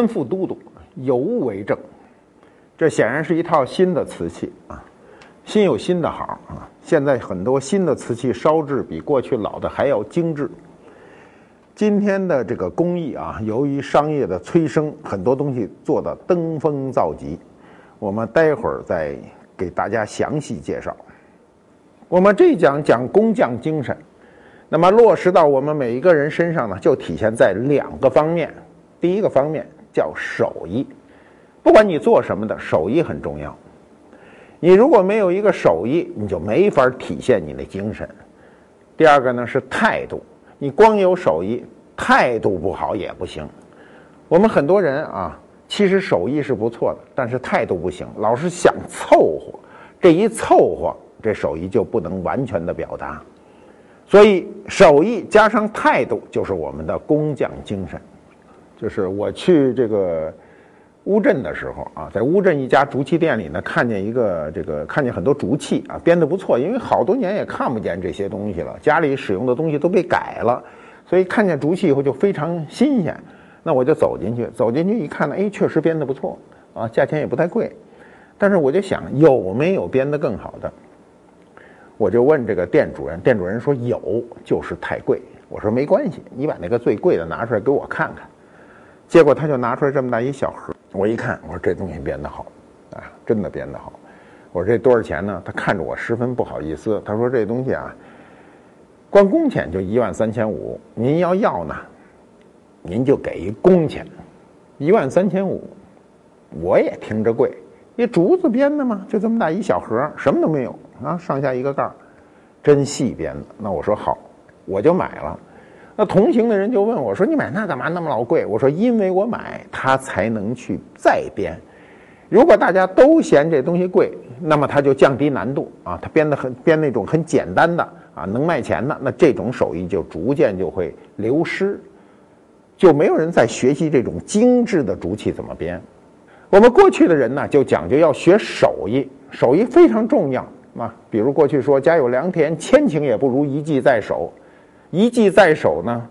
吩咐都督，有物为证。这显然是一套新的瓷器啊，新有新的好啊。现在很多新的瓷器烧制比过去老的还要精致。今天的这个工艺啊，由于商业的催生，很多东西做的登峰造极。我们待会儿再给大家详细介绍。我们这讲讲工匠精神，那么落实到我们每一个人身上呢，就体现在两个方面。第一个方面。叫手艺，不管你做什么的，手艺很重要。你如果没有一个手艺，你就没法体现你的精神。第二个呢是态度，你光有手艺，态度不好也不行。我们很多人啊，其实手艺是不错的，但是态度不行，老是想凑合，这一凑合，这手艺就不能完全的表达。所以，手艺加上态度，就是我们的工匠精神。就是我去这个乌镇的时候啊，在乌镇一家竹器店里呢，看见一个这个看见很多竹器啊，编得不错，因为好多年也看不见这些东西了，家里使用的东西都被改了，所以看见竹器以后就非常新鲜。那我就走进去，走进去一看呢，哎，确实编得不错啊，价钱也不太贵。但是我就想，有没有编得更好的？我就问这个店主人，店主人说有，就是太贵。我说没关系，你把那个最贵的拿出来给我看看。结果他就拿出来这么大一小盒，我一看，我说这东西编得好，啊，真的编得好。我说这多少钱呢？他看着我十分不好意思，他说这东西啊，光工钱就一万三千五，您要要呢，您就给一工钱，一万三千五，我也听着贵，那竹子编的嘛，就这么大一小盒，什么都没有啊，上下一个盖儿，真细编的。那我说好，我就买了。那同行的人就问我说：“你买那干嘛那么老贵？”我说：“因为我买它才能去再编。如果大家都嫌这东西贵，那么它就降低难度啊。它编的很编那种很简单的啊，能卖钱的，那这种手艺就逐渐就会流失，就没有人再学习这种精致的竹器怎么编。我们过去的人呢，就讲究要学手艺，手艺非常重要啊。比如过去说‘家有良田，千顷也不如一技在手’。”一技在手呢，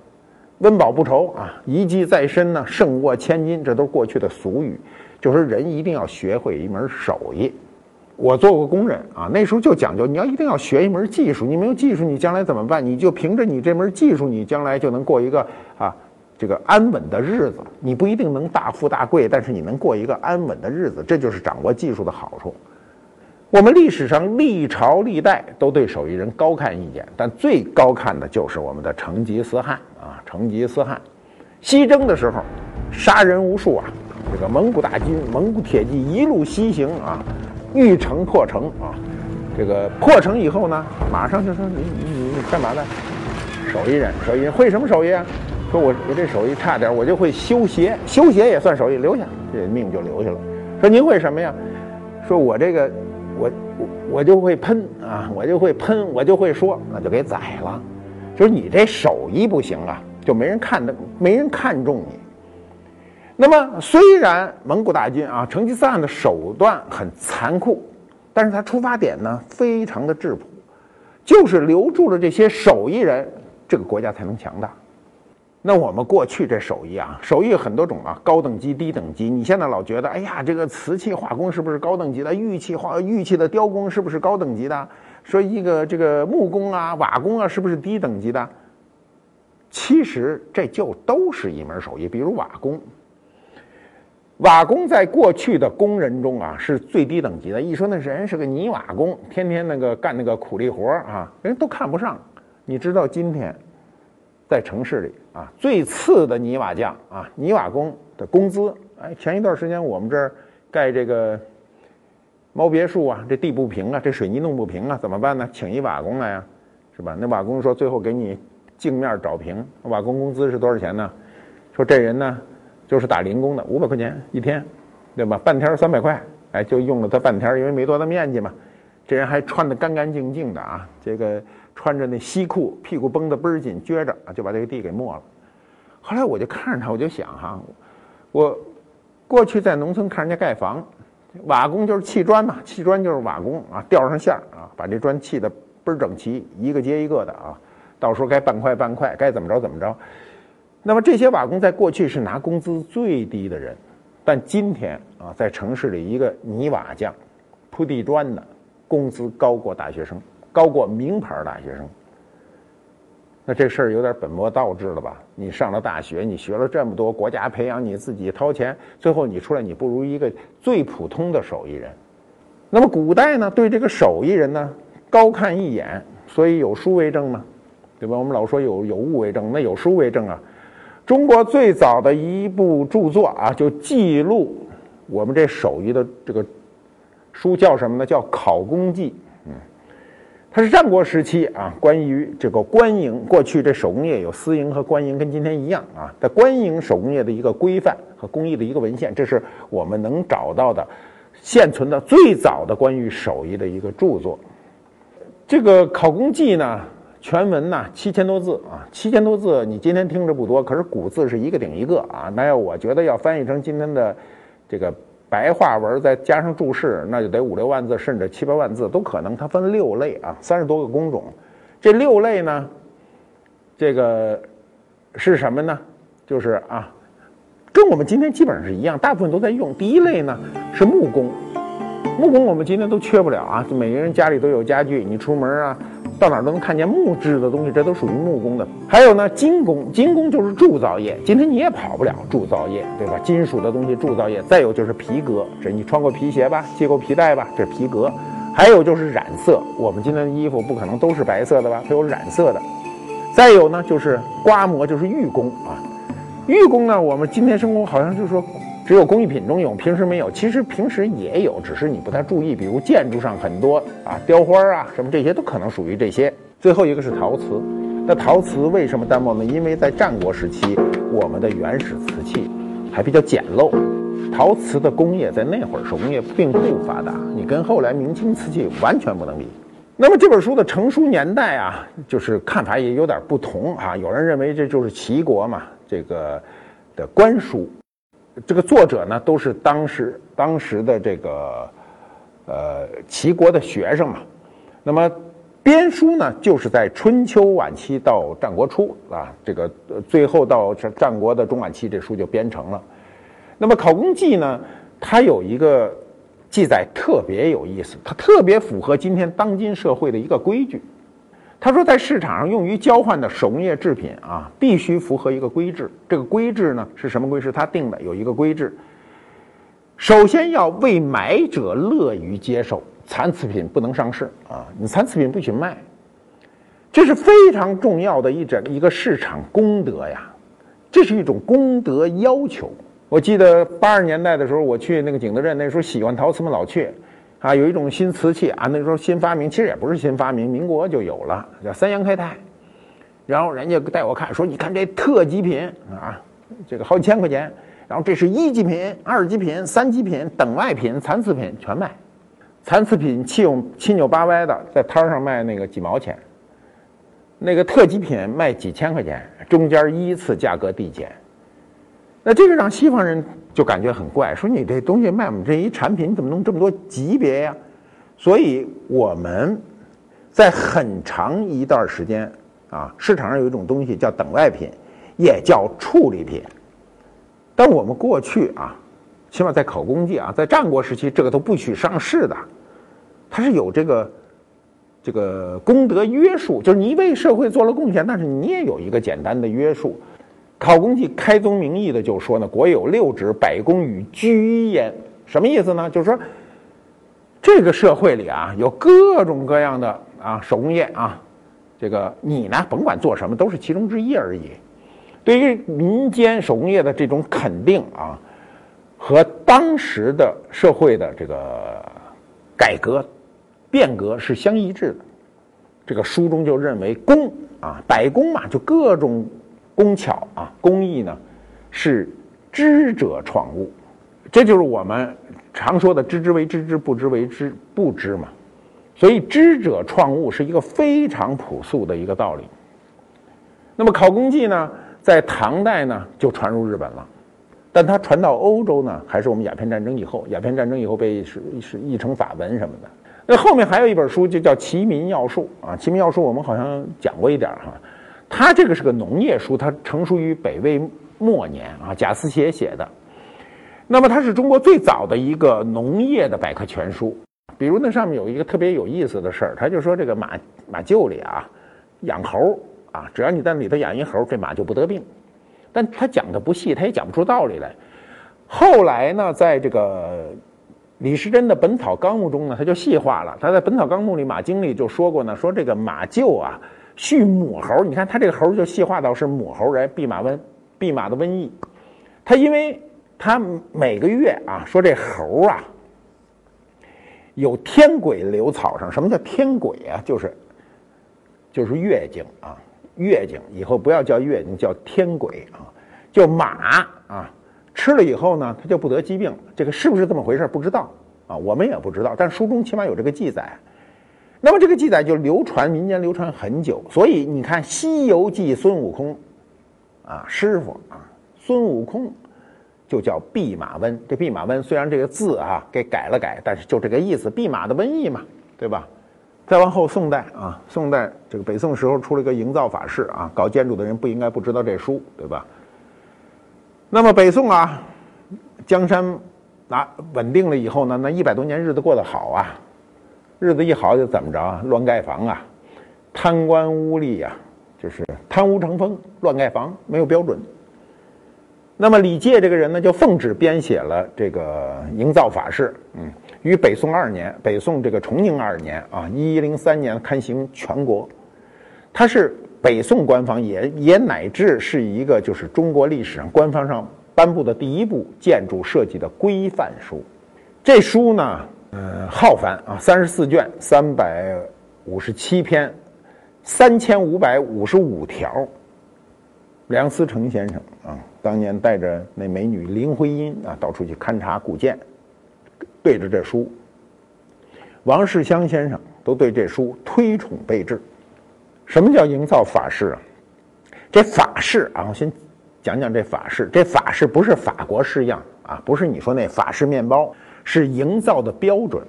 温饱不愁啊；一技在身呢，胜过千金。这都是过去的俗语，就是人一定要学会一门手艺。我做过工人啊，那时候就讲究，你要一定要学一门技术。你没有技术，你将来怎么办？你就凭着你这门技术，你将来就能过一个啊这个安稳的日子。你不一定能大富大贵，但是你能过一个安稳的日子，这就是掌握技术的好处。我们历史上历朝历代都对手艺人高看一眼，但最高看的就是我们的成吉思汗啊！成吉思汗西征的时候，杀人无数啊！这个蒙古大军、蒙古铁骑一路西行啊，欲城破城啊！这个破城以后呢，马上就说你你你干嘛呢？手艺人，手艺人会什么手艺啊？说我我这手艺差点，我就会修鞋，修鞋也算手艺，留下这命就留下了。说您会什么呀？说我这个。我我我就会喷啊，我就会喷，我就会说，那就给宰了。就是你这手艺不行啊，就没人看的，没人看重你。那么虽然蒙古大军啊，成吉思汗的手段很残酷，但是他出发点呢非常的质朴，就是留住了这些手艺人，这个国家才能强大。那我们过去这手艺啊，手艺很多种啊，高等级、低等级。你现在老觉得，哎呀，这个瓷器化工是不是高等级的？玉器化玉器的雕工是不是高等级的？说一个这个木工啊、瓦工啊，是不是低等级的？其实这就都是一门手艺。比如瓦工，瓦工在过去的工人中啊，是最低等级的。一说那人是个泥瓦工，天天那个干那个苦力活啊，人都看不上。你知道今天？在城市里啊，最次的泥瓦匠啊，泥瓦工的工资，哎，前一段时间我们这儿盖这个猫别墅啊，这地不平啊，这水泥弄不平啊，怎么办呢？请一瓦工来呀，是吧？那瓦工说最后给你镜面找平，瓦工工资是多少钱呢？说这人呢就是打零工的，五百块钱一天，对吧？半天三百块，哎，就用了他半天，因为没多大面积嘛。这人还穿得干干净净的啊，这个穿着那西裤，屁股绷得倍儿紧，撅着啊，就把这个地给没了。后来我就看着他，我就想哈，我过去在农村看人家盖房，瓦工就是砌砖嘛，砌砖就是瓦工啊，吊上线儿啊，把这砖砌得倍儿整齐，一个接一个的啊，到时候该半块半块，该怎么着怎么着。那么这些瓦工在过去是拿工资最低的人，但今天啊，在城市里一个泥瓦匠、铺地砖的。工资高过大学生，高过名牌大学生。那这事儿有点本末倒置了吧？你上了大学，你学了这么多，国家培养你，自己掏钱，最后你出来，你不如一个最普通的手艺人。那么古代呢，对这个手艺人呢，高看一眼，所以有书为证嘛，对吧？我们老说有有物为证，那有书为证啊。中国最早的一部著作啊，就记录我们这手艺的这个。书叫什么呢？叫《考工记》。它是战国时期啊，关于这个官营。过去这手工业有私营和官营，跟今天一样啊。在官营手工业的一个规范和工艺的一个文献，这是我们能找到的现存的最早的关于手艺的一个著作。这个《考工记》呢，全文呢七千多字啊，七千多字，你今天听着不多，可是古字是一个顶一个啊。那要我觉得要翻译成今天的这个。白话文再加上注释，那就得五六万字，甚至七八万字都可能。它分六类啊，三十多个工种。这六类呢，这个是什么呢？就是啊，跟我们今天基本上是一样，大部分都在用。第一类呢是木工，木工我们今天都缺不了啊，每个人家里都有家具，你出门啊。到哪儿都能看见木质的东西，这都属于木工的。还有呢，金工，金工就是铸造业。今天你也跑不了铸造业，对吧？金属的东西铸造业。再有就是皮革，这你穿过皮鞋吧，系过皮带吧，这皮革。还有就是染色，我们今天的衣服不可能都是白色的吧？它有染色的。再有呢，就是刮磨，就是玉工啊。玉工呢，我们今天生活好像就是说。只有工艺品中有，平时没有。其实平时也有，只是你不太注意。比如建筑上很多啊，雕花啊，什么这些都可能属于这些。最后一个是陶瓷，那陶瓷为什么淡漠呢？因为在战国时期，我们的原始瓷器还比较简陋，陶瓷的工业在那会儿手工业并不发达，你跟后来明清瓷器完全不能比。那么这本书的成书年代啊，就是看法也有点不同啊。有人认为这就是齐国嘛，这个的官书。这个作者呢，都是当时当时的这个呃齐国的学生嘛。那么编书呢，就是在春秋晚期到战国初啊，这个最后到战国的中晚期，这书就编成了。那么《考工记》呢，它有一个记载特别有意思，它特别符合今天当今社会的一个规矩。他说，在市场上用于交换的手工业制品啊，必须符合一个规制。这个规制呢，是什么规制？他定的有一个规制。首先要为买者乐于接受，残次品不能上市啊！你残次品不许卖，这是非常重要的一整一个市场公德呀，这是一种公德要求。我记得八十年代的时候，我去那个景德镇，那时候喜欢陶瓷嘛，老去。啊，有一种新瓷器啊，那时候新发明，其实也不是新发明，民国就有了，叫三阳开泰。然后人家带我看，说你看这特级品啊，这个好几千块钱。然后这是一级品、二级品、三级品、等外品、残次品全卖。残次品七扭七扭八歪的，在摊上卖那个几毛钱。那个特级品卖几千块钱，中间依次价格递减。那这个让西方人。就感觉很怪，说你这东西卖我们这一产品，你怎么弄这么多级别呀？所以我们在很长一段时间啊，市场上有一种东西叫等外品，也叫处理品。但我们过去啊，起码在考工界啊，在战国时期，这个都不许上市的，它是有这个这个功德约束，就是你为社会做了贡献，但是你也有一个简单的约束。考工记开宗明义的就说呢，国有六职，百工与居焉。什么意思呢？就是说，这个社会里啊，有各种各样的啊手工业啊，这个你呢，甭管做什么，都是其中之一而已。对于民间手工业的这种肯定啊，和当时的社会的这个改革变革是相一致的。这个书中就认为，工啊，百工嘛，就各种。工巧啊，工艺呢，是知者创物，这就是我们常说的“知之为知之，不知为知不知”嘛。所以，知者创物是一个非常朴素的一个道理。那么，考工记呢，在唐代呢就传入日本了，但它传到欧洲呢，还是我们鸦片战争以后。鸦片战争以后被是是译成法文什么的。那后面还有一本书，就叫《齐民要术》啊，《齐民要术》我们好像讲过一点哈。它这个是个农业书，它成书于北魏末年啊，贾思勰写的。那么，它是中国最早的一个农业的百科全书。比如那上面有一个特别有意思的事儿，他就说这个马马厩里啊养猴啊，只要你在里头养一猴，这马就不得病。但他讲的不细，他也讲不出道理来。后来呢，在这个李时珍的《本草纲目》中呢，他就细化了。他在《本草纲目》里，马经里就说过呢，说这个马厩啊去母猴，你看他这个猴就细化到是母猴人，弼马瘟，弼马的瘟疫。他因为他每个月啊，说这猴啊。有天癸留草上，什么叫天癸啊？就是，就是月经啊，月经以后不要叫月经，叫天癸啊。就马啊，吃了以后呢，它就不得疾病。这个是不是这么回事？不知道啊，我们也不知道。但书中起码有这个记载。那么这个记载就流传民间流传很久。所以你看《西游记》孙悟空啊，师傅啊，孙悟空。就叫弼马温，这弼马温虽然这个字啊给改了改，但是就这个意思，弼马的瘟疫嘛，对吧？再往后，宋代啊，宋代这个北宋时候出了一个营造法式啊，搞建筑的人不应该不知道这书，对吧？那么北宋啊，江山啊稳定了以后呢，那一百多年日子过得好啊，日子一好就怎么着啊？乱盖房啊，贪官污吏呀，就是贪污成风，乱盖房，没有标准。那么李诫这个人呢，就奉旨编写了这个营造法式，嗯，于北宋二年，北宋这个崇宁二年啊，一一零三年刊行全国。它是北宋官方也也乃至是一个就是中国历史上官方上颁布的第一部建筑设计的规范书。这书呢，嗯，浩繁啊，三十四卷，三百五十七篇，三千五百五十五条。梁思成先生啊，当年带着那美女林徽因啊，到处去勘察古建，对着这书。王世襄先生都对这书推崇备至。什么叫营造法式啊？这法式啊，我先讲讲这法式。这法式不是法国式样啊，不是你说那法式面包，是营造的标准。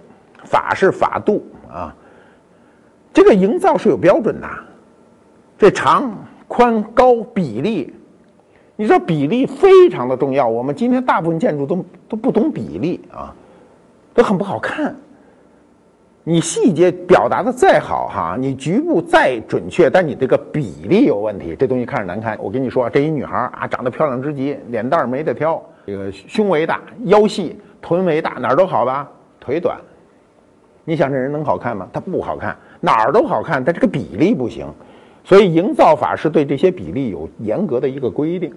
法是法度啊，这个营造是有标准的，这长。宽高比例，你知道比例非常的重要。我们今天大部分建筑都都不懂比例啊，都很不好看。你细节表达的再好哈，你局部再准确，但你这个比例有问题，这东西看着难看。我跟你说，这一女孩啊，长得漂亮之极，脸蛋儿没得挑，这个胸围大，腰细，臀围大，哪儿都好吧，腿短。你想这人能好看吗？他不好看，哪儿都好看，但这个比例不行。所以营造法是对这些比例有严格的一个规定。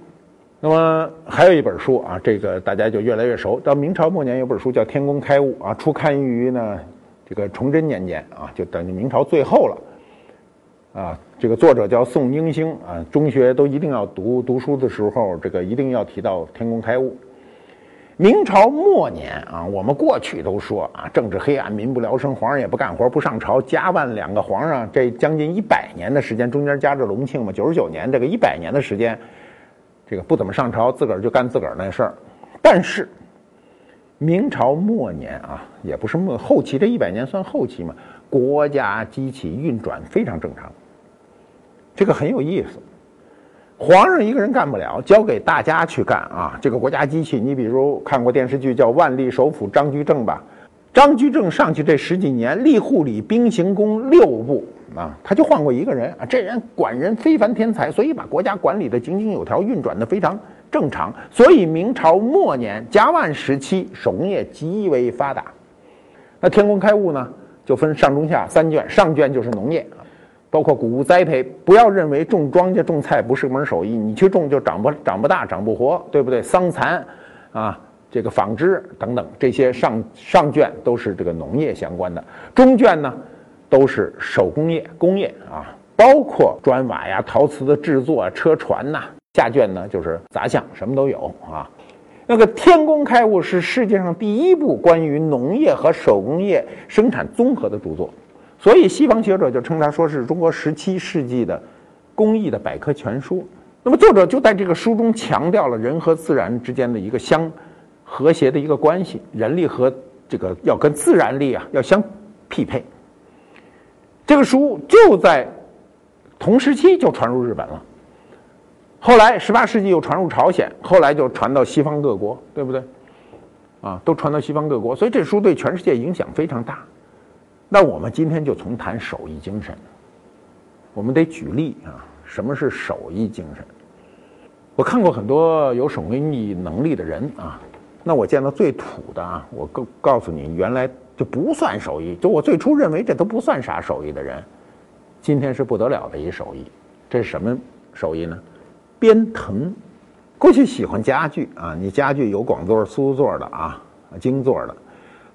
那么还有一本书啊，这个大家就越来越熟。到明朝末年有本书叫《天工开物》啊，初刊于呢这个崇祯年间啊，就等于明朝最后了。啊，这个作者叫宋英星啊，中学都一定要读读书的时候，这个一定要提到《天工开物》。明朝末年啊，我们过去都说啊，政治黑暗，民不聊生，皇上也不干活，不上朝。嘉万两个皇上，这将近一百年的时间，中间夹着隆庆嘛，九十九年，这个一百年的时间，这个不怎么上朝，自个儿就干自个儿那事儿。但是明朝末年啊，也不是末后期，这一百年算后期嘛，国家机器运转非常正常，这个很有意思。皇上一个人干不了，交给大家去干啊！这个国家机器，你比如看过电视剧叫《万历首辅张居正》吧？张居正上去这十几年，吏户礼兵刑工六部啊，他就换过一个人啊。这人管人非凡天才，所以把国家管理的井井有条，运转的非常正常。所以明朝末年嘉万时期，手工业极为发达。那天工开物呢，就分上中下三卷，上卷就是农业。包括谷物栽培，不要认为种庄稼、种菜不是门手艺，你去种就长不长不大、长不活，对不对？桑蚕，啊，这个纺织等等，这些上上卷都是这个农业相关的，中卷呢都是手工业、工业啊，包括砖瓦呀、陶瓷的制作、车船呐。下卷呢就是杂项，什么都有啊。那个《天工开物》是世界上第一部关于农业和手工业生产综合的著作，所以西方学者就称它说是中国十七世纪的工艺的百科全书。那么作者就在这个书中强调了人和自然之间的一个相和谐的一个关系，人力和这个要跟自然力啊要相匹配。这个书就在同时期就传入日本了。后来，十八世纪又传入朝鲜，后来就传到西方各国，对不对？啊，都传到西方各国，所以这书对全世界影响非常大。那我们今天就从谈手艺精神，我们得举例啊，什么是手艺精神？我看过很多有手艺能力的人啊，那我见到最土的啊，我告告诉你，原来就不算手艺，就我最初认为这都不算啥手艺的人，今天是不得了的一手艺。这是什么手艺呢？编藤，过去喜欢家具啊，你家具有广座、苏座的啊，京座的，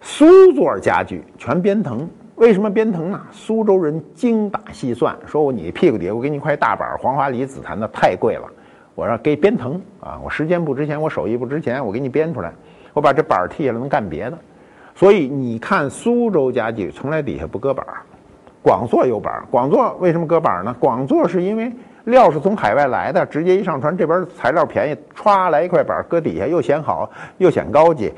苏座家具全编藤。为什么编藤呢？苏州人精打细算，说我你屁股底下我给你一块大板，黄花梨紫檀的太贵了，我说给编藤啊，我时间不值钱，我手艺不值钱，我给你编出来，我把这板剔下来能干别的。所以你看苏州家具从来底下不搁板儿，广做有板儿，广做为什么搁板儿呢？广做是因为。料是从海外来的，直接一上船，这边材料便宜，歘来一块板儿搁底下，又显好，又显高级，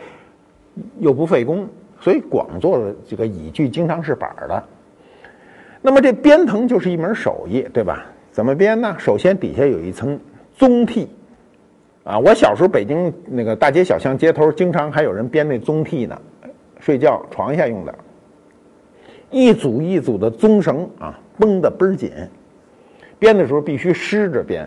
又不费工，所以广做的这个椅具经常是板的。那么这编藤就是一门手艺，对吧？怎么编呢？首先底下有一层棕屉，啊，我小时候北京那个大街小巷街头，经常还有人编那棕屉呢，睡觉床下用的，一组一组的棕绳啊，绷得倍儿紧。编的时候必须湿着编，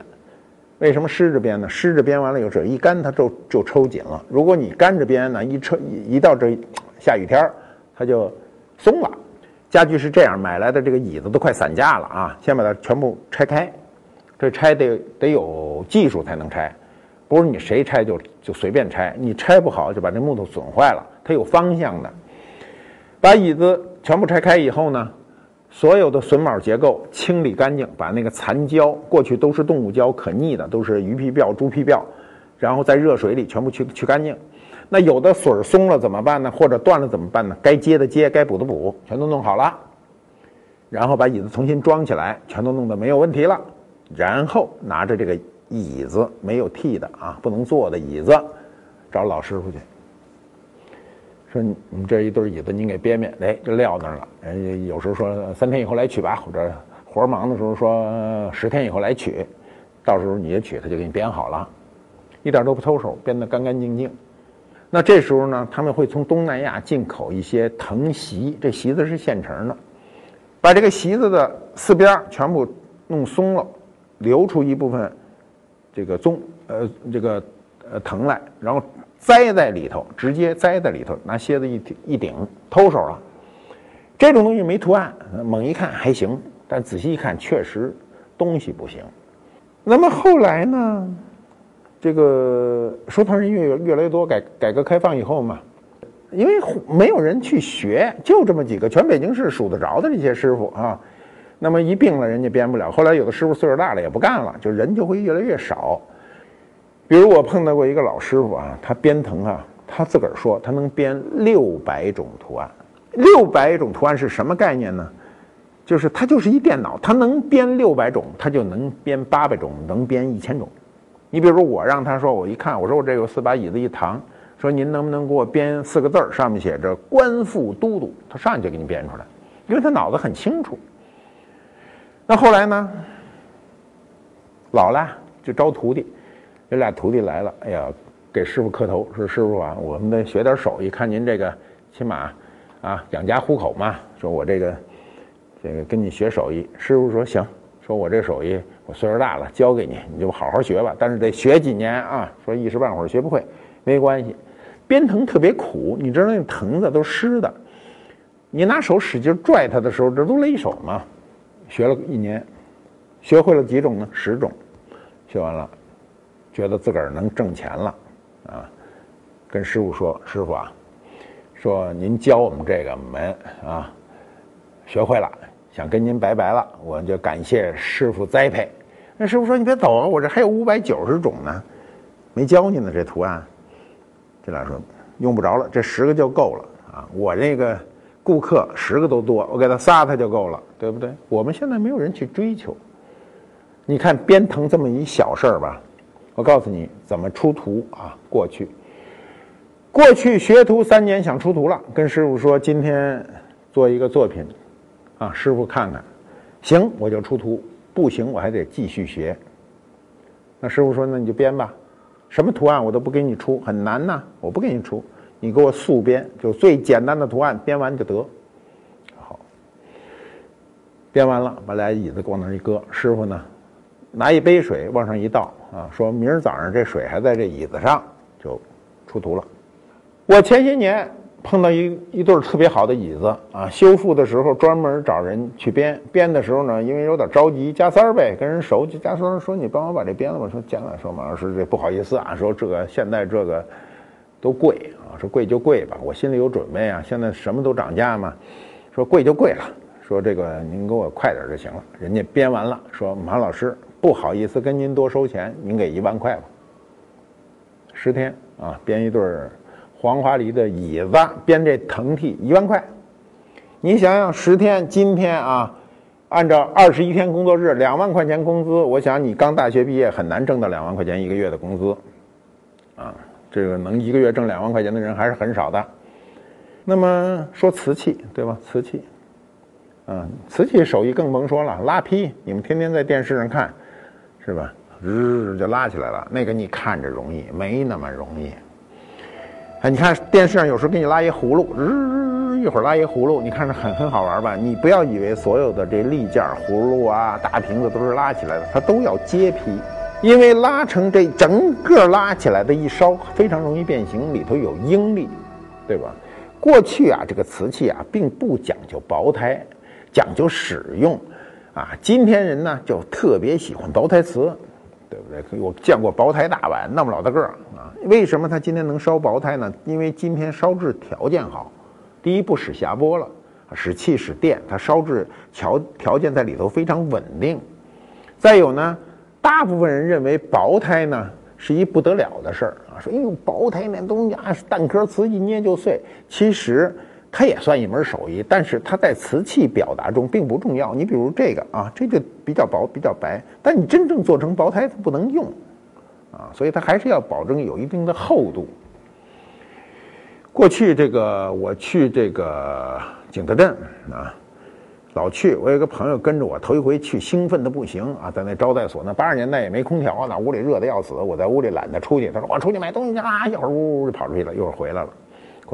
为什么湿着编呢？湿着编完了以后，一干它就就抽紧了。如果你干着编呢，一抽一一到这下雨天它就松了。家具是这样，买来的这个椅子都快散架了啊！先把它全部拆开，这拆得得有技术才能拆，不是你谁拆就就随便拆，你拆不好就把这木头损坏了。它有方向的，把椅子全部拆开以后呢？所有的榫卯结构清理干净，把那个残胶，过去都是动物胶，可逆的，都是鱼皮鳔、猪皮鳔，然后在热水里全部去去干净。那有的榫儿松了怎么办呢？或者断了怎么办呢？该接的接，该补的补，全都弄好了。然后把椅子重新装起来，全都弄得没有问题了。然后拿着这个椅子没有替的啊，不能坐的椅子，找老师傅去。说你这一对椅子，您给编编，哎，就撂那儿了。人家有时候说三天以后来取吧，或者活忙的时候说十天以后来取，到时候你也取，他就给你编好了，一点都不偷手，编得干干净净。那这时候呢，他们会从东南亚进口一些藤席，这席子是现成的，把这个席子的四边全部弄松了，留出一部分这个棕呃这个呃藤来，然后。栽在里头，直接栽在里头，拿楔子一顶一顶，偷手了。这种东西没图案，猛一看还行，但仔细一看，确实东西不行。那么后来呢？这个收藏人越越来越多，改改革开放以后嘛，因为没有人去学，就这么几个，全北京市数得着的这些师傅啊。那么一病了，人家编不了。后来有的师傅岁数大了，也不干了，就人就会越来越少。比如我碰到过一个老师傅啊，他编藤啊，他自个儿说他能编六百种图案。六百种图案是什么概念呢？就是他就是一电脑，他能编六百种，他就能编八百种，能编一千种。你比如说我让他说，我一看，我说我这有四把椅子一躺，说您能不能给我编四个字儿，上面写着“官复都督”，他上去就给你编出来，因为他脑子很清楚。那后来呢，老了就招徒弟。这俩徒弟来了，哎呀，给师傅磕头，说师傅啊，我们得学点手艺，看您这个起码啊养家糊口嘛。说我这个这个跟你学手艺，师傅说行，说我这手艺我岁数大了，教给你，你就好好学吧。但是得学几年啊，说一时半会儿学不会没关系。编藤特别苦，你知道那藤子都湿的，你拿手使劲拽它的时候，这都勒手嘛。学了一年，学会了几种呢？十种，学完了。觉得自个儿能挣钱了，啊，跟师傅说：“师傅啊，说您教我们这个门啊，学会了，想跟您拜拜了，我就感谢师傅栽培。”那师傅说：“你别走啊，我这还有五百九十种呢，没教你呢。这图案。”这俩说：“用不着了，这十个就够了啊。我这个顾客十个都多，我给他仨他就够了，对不对？我们现在没有人去追求。你看编藤这么一小事儿吧，我告诉你怎么出图啊。过去，过去学徒三年想出图了，跟师傅说今天做一个作品，啊，师傅看看，行我就出图。”不行，我还得继续学。那师傅说：“那你就编吧，什么图案我都不给你出，很难呐，我不给你出，你给我速编，就最简单的图案编完就得。”好，编完了，把俩椅子往那一搁。师傅呢，拿一杯水往上一倒啊，说明儿早上这水还在这椅子上，就出图了。我前些年。碰到一一对特别好的椅子啊，修复的时候专门找人去编，编的时候呢，因为有点着急，加塞儿呗，跟人熟，就加塞儿说你帮我把这编了吧。说加了，说马老师这不好意思啊，说这个现在这个都贵啊，说贵就贵吧，我心里有准备啊，现在什么都涨价嘛，说贵就贵了，说这个您给我快点就行了。人家编完了，说马老师不好意思跟您多收钱，您给一万块吧。十天啊，编一对儿。黄花梨的椅子编这藤屉一万块，你想想十天，今天啊，按照二十一天工作日两万块钱工资，我想你刚大学毕业很难挣到两万块钱一个月的工资，啊，这个能一个月挣两万块钱的人还是很少的。那么说瓷器对吧？瓷器，嗯，瓷器手艺更甭说了，拉坯，你们天天在电视上看，是吧？日就拉起来了，那个你看着容易，没那么容易。哎，你看电视上有时候给你拉一葫芦，日一会儿拉一葫芦，你看着很很好玩吧？你不要以为所有的这立件葫芦啊、大瓶子都是拉起来的，它都要接坯，因为拉成这整个拉起来的一烧非常容易变形，里头有应力，对吧？过去啊，这个瓷器啊并不讲究薄胎，讲究使用，啊，今天人呢就特别喜欢薄胎瓷。对不对？我见过薄胎大碗，那么老大个儿啊！为什么他今天能烧薄胎呢？因为今天烧制条件好，第一不使霞波了，使气使电，它烧制条条件在里头非常稳定。再有呢，大部分人认为薄胎呢是一不得了的事儿啊，说哎呦薄胎那东西啊，蛋壳瓷一捏就碎。其实。它也算一门手艺，但是它在瓷器表达中并不重要。你比如这个啊，这就比较薄、比较白，但你真正做成薄胎它不能用，啊，所以它还是要保证有一定的厚度。过去这个我去这个景德镇啊，老去，我有个朋友跟着我，头一回去，兴奋的不行啊，在那招待所，那八十年代也没空调啊，那屋里热的要死，我在屋里懒得出去，他说我出去买东西去啦，一会儿呜呜就跑出去了，一会儿回来了。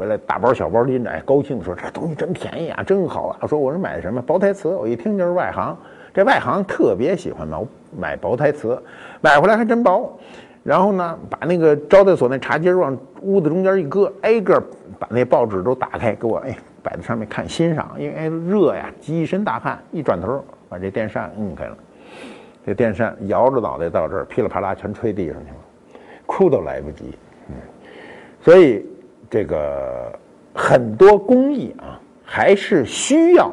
回来大包小包拎着，哎，高兴说：“这东西真便宜啊，真好啊！”说：“我是买的什么薄胎瓷？”我一听就是外行，这外行特别喜欢买买薄胎瓷，买回来还真薄。然后呢，把那个招待所那茶几往屋子中间一搁，挨个把那报纸都打开，给我哎摆在上面看欣赏。因为哎热呀，积一身大汗，一转头把这电扇摁开了，这电扇摇着脑袋到这儿，噼里啪啦全吹地上去了，哭都来不及。嗯，所以。这个很多工艺啊，还是需要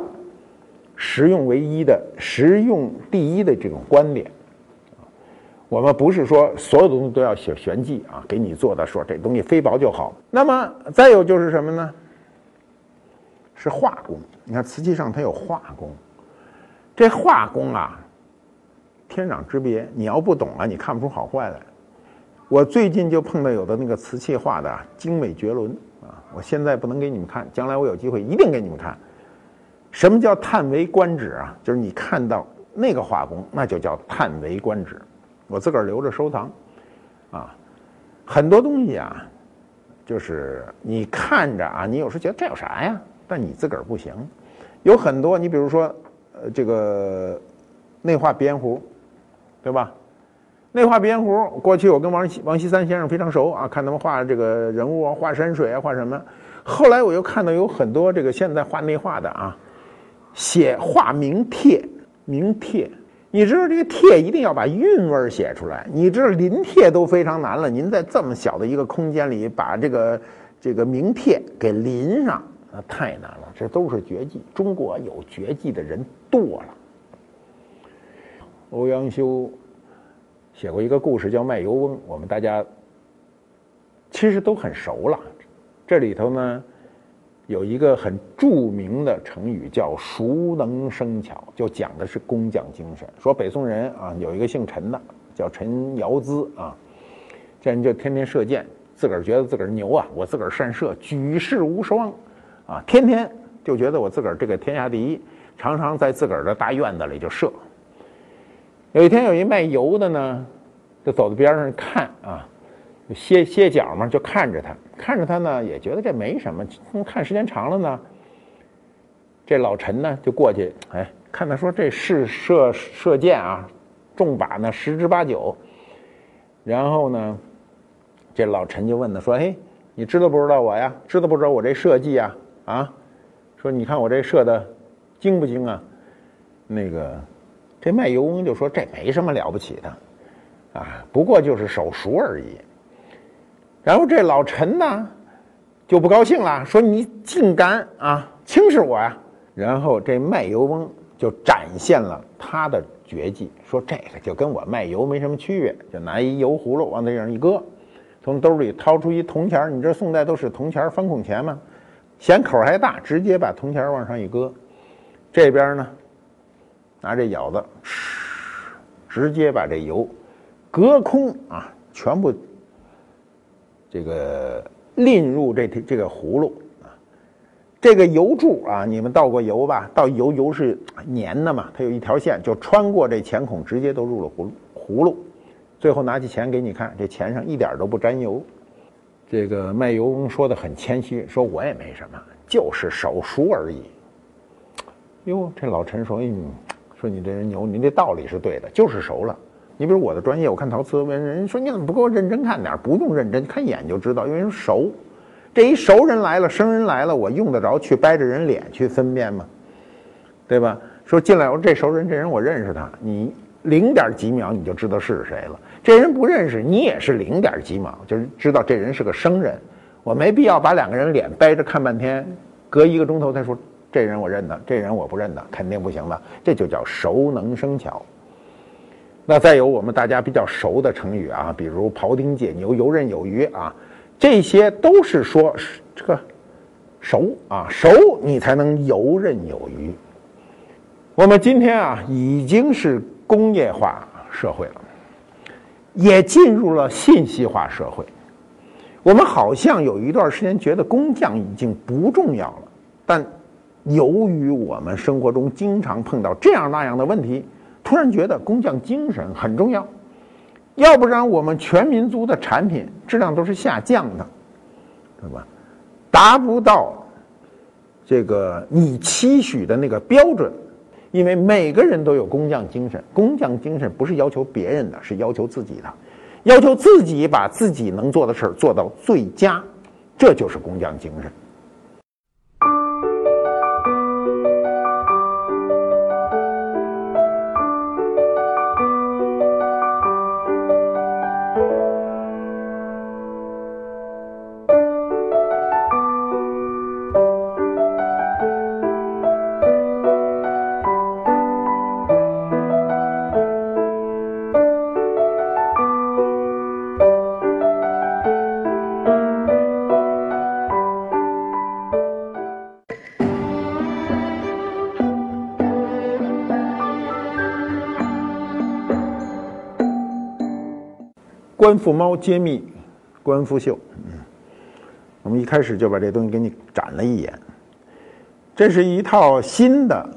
实用唯一的、实用第一的这种观点。我们不是说所有东西都要写玄技啊，给你做的说这东西非薄就好。那么再有就是什么呢？是画工。你看瓷器上它有画工，这画工啊，天壤之别。你要不懂啊，你看不出好坏来。我最近就碰到有的那个瓷器画的精美绝伦啊！我现在不能给你们看，将来我有机会一定给你们看。什么叫叹为观止啊？就是你看到那个画工，那就叫叹为观止。我自个儿留着收藏啊。很多东西啊，就是你看着啊，你有时觉得这有啥呀？但你自个儿不行。有很多，你比如说，呃，这个内画鼻烟壶，对吧？内画鼻烟壶，过去我跟王王锡三先生非常熟啊，看他们画这个人物啊，画山水啊，画什么。后来我又看到有很多这个现在画内画的啊，写画名帖，名帖。你知道这个帖一定要把韵味写出来。你知道临帖都非常难了，您在这么小的一个空间里把这个这个名帖给临上，那太难了。这都是绝技，中国有绝技的人多了。欧阳修。写过一个故事叫《卖油翁》，我们大家其实都很熟了。这里头呢有一个很著名的成语叫“熟能生巧”，就讲的是工匠精神。说北宋人啊，有一个姓陈的，叫陈尧咨啊，这人就天天射箭，自个儿觉得自个儿牛啊，我自个儿善射，举世无双啊，天天就觉得我自个儿这个天下第一，常常在自个儿的大院子里就射。有一天，有一卖油的呢，就走到边上看啊，歇歇脚嘛，就看着他，看着他呢，也觉得这没什么。看时间长了呢，这老陈呢就过去，哎，看他说这是射射箭啊，中靶呢十之八九。然后呢，这老陈就问他说：“哎，你知道不知道我呀？知道不知道我这射技啊？啊？说你看我这射的精不精啊？那个。”这卖油翁就说：“这没什么了不起的，啊，不过就是手熟而已。”然后这老陈呢就不高兴了，说：“你竟敢啊轻视我呀！”然后这卖油翁就展现了他的绝技，说：“这个就跟我卖油没什么区别，就拿一油葫芦往那上一搁，从兜里掏出一铜钱你这宋代都是铜钱方孔钱吗？嫌口还大，直接把铜钱往上一搁，这边呢。”拿这舀子，直接把这油隔空啊，全部这个淋入这这个葫芦啊。这个油柱啊，你们倒过油吧？倒油油是粘的嘛，它有一条线，就穿过这钱孔，直接都入了葫芦。葫芦，最后拿起钱给你看，这钱上一点都不沾油。这个卖油翁说的很谦虚，说我也没什么，就是手熟而已。哟，这老陈说，嗯。说你这人牛，你这道理是对的，就是熟了。你比如我的专业，我看陶瓷，人人说你怎么不给我认真看点？不用认真，看一眼就知道，因为熟。这一熟人来了，生人来了，我用得着去掰着人脸去分辨吗？对吧？说进来，我说这熟人，这人我认识他，你零点几秒你就知道是谁了。这人不认识你也是零点几秒，就是知道这人是个生人。我没必要把两个人脸掰着看半天，隔一个钟头再说。这人我认得，这人我不认得，肯定不行的。这就叫熟能生巧。那再有我们大家比较熟的成语啊，比如庖丁解牛、游刃有余啊，这些都是说这个熟啊，熟你才能游刃有余。我们今天啊，已经是工业化社会了，也进入了信息化社会。我们好像有一段时间觉得工匠已经不重要了，但。由于我们生活中经常碰到这样那样的问题，突然觉得工匠精神很重要，要不然我们全民族的产品质量都是下降的，对吧？达不到这个你期许的那个标准，因为每个人都有工匠精神，工匠精神不是要求别人的，是要求自己的，要求自己把自己能做的事儿做到最佳，这就是工匠精神。官复猫揭秘，官复秀。嗯，我们一开始就把这东西给你展了一眼。这是一套新的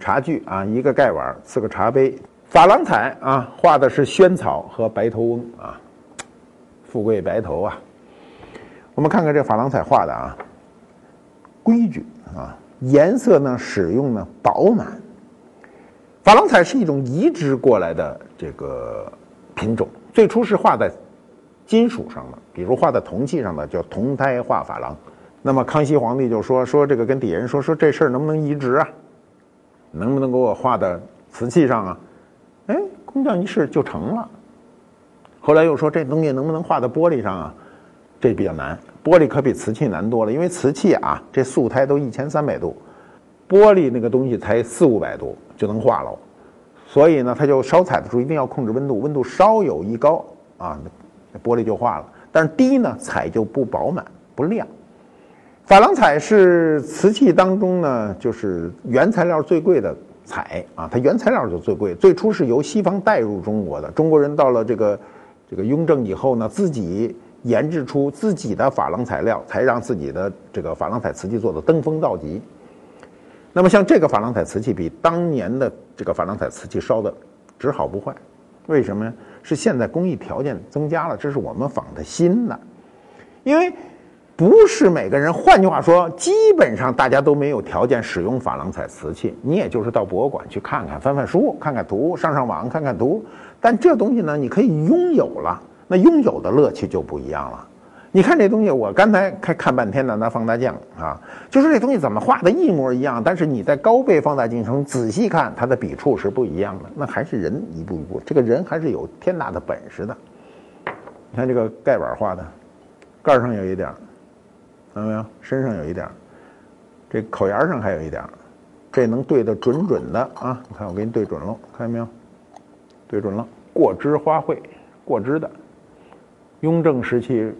茶具啊，一个盖碗，四个茶杯，珐琅彩啊，画的是萱草和白头翁啊，富贵白头啊。我们看看这珐琅彩画的啊，规矩啊，颜色呢使用呢饱满。珐琅彩是一种移植过来的这个品种。最初是画在金属上的，比如画在铜器上的，叫铜胎画珐琅。那么康熙皇帝就说说这个跟底下人说说这事儿能不能移植啊？能不能给我画在瓷器上啊？哎，工匠一试就成了。后来又说这东西能不能画在玻璃上啊？这比较难，玻璃可比瓷器难多了，因为瓷器啊这素胎都一千三百度，玻璃那个东西才四五百度就能画了。所以呢，它就烧彩的时候一定要控制温度，温度稍有一高啊，玻璃就化了。但是低呢，彩就不饱满不亮。珐琅彩是瓷器当中呢，就是原材料最贵的彩啊，它原材料就最贵。最初是由西方带入中国的，中国人到了这个这个雍正以后呢，自己研制出自己的珐琅材料，才让自己的这个珐琅彩瓷器做的登峰造极。那么像这个珐琅彩瓷器，比当年的这个珐琅彩瓷器烧的只好不坏，为什么呢？是现在工艺条件增加了，这是我们仿的新的，因为不是每个人，换句话说，基本上大家都没有条件使用珐琅彩瓷器，你也就是到博物馆去看看、翻翻书、看看图、上上网看看图，但这东西呢，你可以拥有了，那拥有的乐趣就不一样了。你看这东西，我刚才看看半天的拿放大镜啊，就是这东西怎么画的一模一样，但是你在高倍放大镜中仔细看，它的笔触是不一样的。那还是人一步一步，这个人还是有天大的本事的。你看这个盖碗画的，盖上有一点，看到没有？身上有一点，这口沿上还有一点，这能对得准准的啊！你看我给你对准了，看见没有？对准了，过枝花卉，过枝的，雍正时期。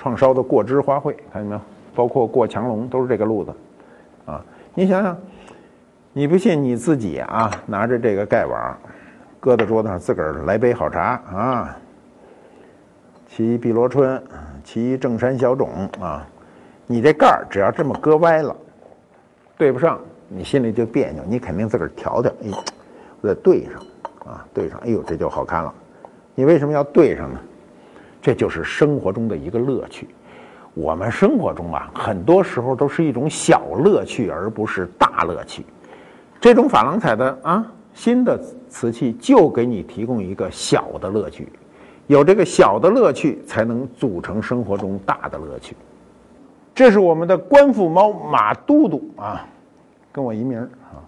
创烧的过枝花卉，看见没有？包括过墙龙都是这个路子，啊！你想想，你不信你自己啊，拿着这个盖碗，搁在桌子上，自个儿来杯好茶啊。沏碧螺春，沏正山小种啊。你这盖儿只要这么搁歪了，对不上，你心里就别扭。你肯定自个儿调调，哎，我得对上啊，对上，哎呦，这就好看了。你为什么要对上呢？这就是生活中的一个乐趣。我们生活中啊，很多时候都是一种小乐趣，而不是大乐趣。这种珐琅彩的啊，新的瓷器就给你提供一个小的乐趣。有这个小的乐趣，才能组成生活中大的乐趣。这是我们的官府猫马都督啊，跟我一名啊。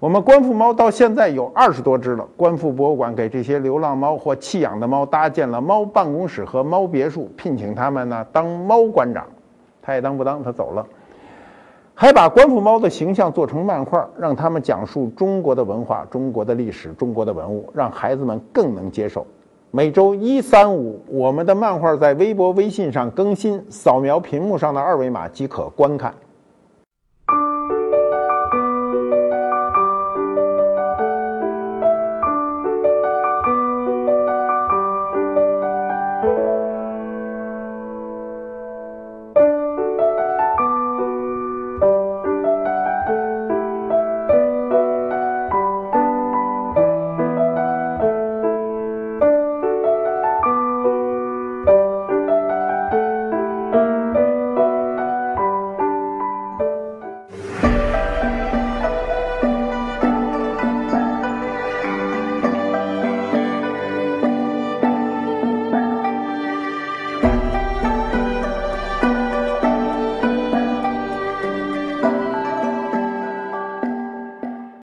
我们观复猫到现在有二十多只了。观复博物馆给这些流浪猫或弃养的猫搭建了猫办公室和猫别墅，聘请他们呢当猫馆长，他也当不当，他走了。还把观复猫的形象做成漫画，让他们讲述中国的文化、中国的历史、中国的文物，让孩子们更能接受。每周一、三、五，我们的漫画在微博、微信上更新，扫描屏幕上的二维码即可观看。